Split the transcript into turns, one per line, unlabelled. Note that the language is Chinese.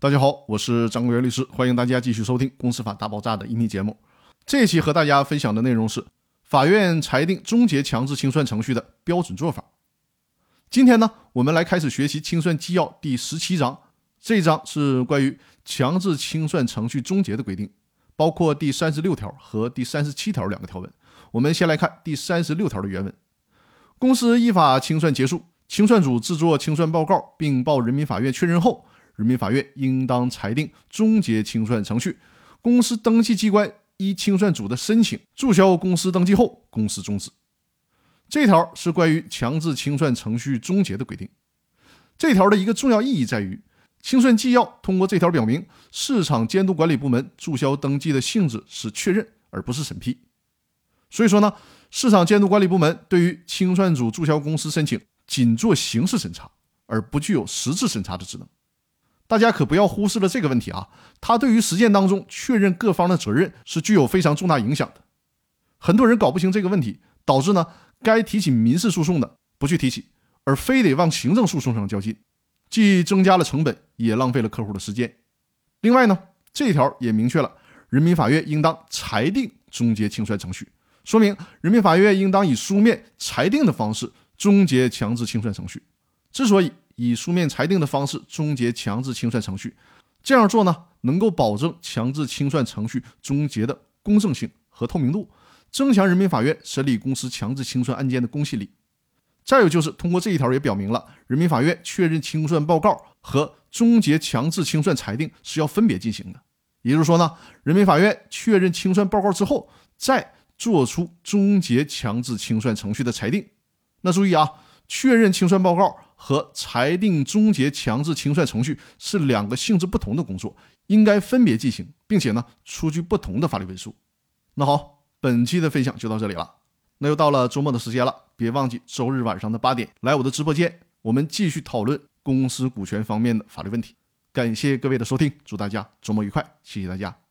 大家好，我是张国元律师，欢迎大家继续收听《公司法大爆炸》的音频节目。这期和大家分享的内容是法院裁定终结强制清算程序的标准做法。今天呢，我们来开始学习《清算纪要》第十七章，这章是关于强制清算程序终结的规定，包括第三十六条和第三十七条两个条文。我们先来看第三十六条的原文：公司依法清算结束，清算组制作清算报告并报人民法院确认后。人民法院应当裁定终结清算程序。公司登记机关依清算组的申请注销公司登记后，公司终止。这条是关于强制清算程序终结的规定。这条的一个重要意义在于，清算纪要通过这条表明，市场监督管理部门注销登记的性质是确认，而不是审批。所以说呢，市场监督管理部门对于清算组注销公司申请，仅做形式审查，而不具有实质审查的职能。大家可不要忽视了这个问题啊！它对于实践当中确认各方的责任是具有非常重大影响的。很多人搞不清这个问题，导致呢该提起民事诉讼的不去提起，而非得往行政诉讼上较劲，既增加了成本，也浪费了客户的时间。另外呢，这条也明确了人民法院应当裁定终结清算程序，说明人民法院应当以书面裁定的方式终结强制清算程序。之所以以书面裁定的方式终结强制清算程序，这样做呢，能够保证强制清算程序终结的公正性和透明度，增强人民法院审理公司强制清算案件的公信力。再有就是通过这一条也表明了，人民法院确认清算报告和终结强制清算裁定是要分别进行的。也就是说呢，人民法院确认清算报告之后，再做出终结强制清算程序的裁定。那注意啊，确认清算报告。和裁定终结强制清算程序是两个性质不同的工作，应该分别进行，并且呢，出具不同的法律文书。那好，本期的分享就到这里了。那又到了周末的时间了，别忘记周日晚上的八点来我的直播间，我们继续讨论公司股权方面的法律问题。感谢各位的收听，祝大家周末愉快，谢谢大家。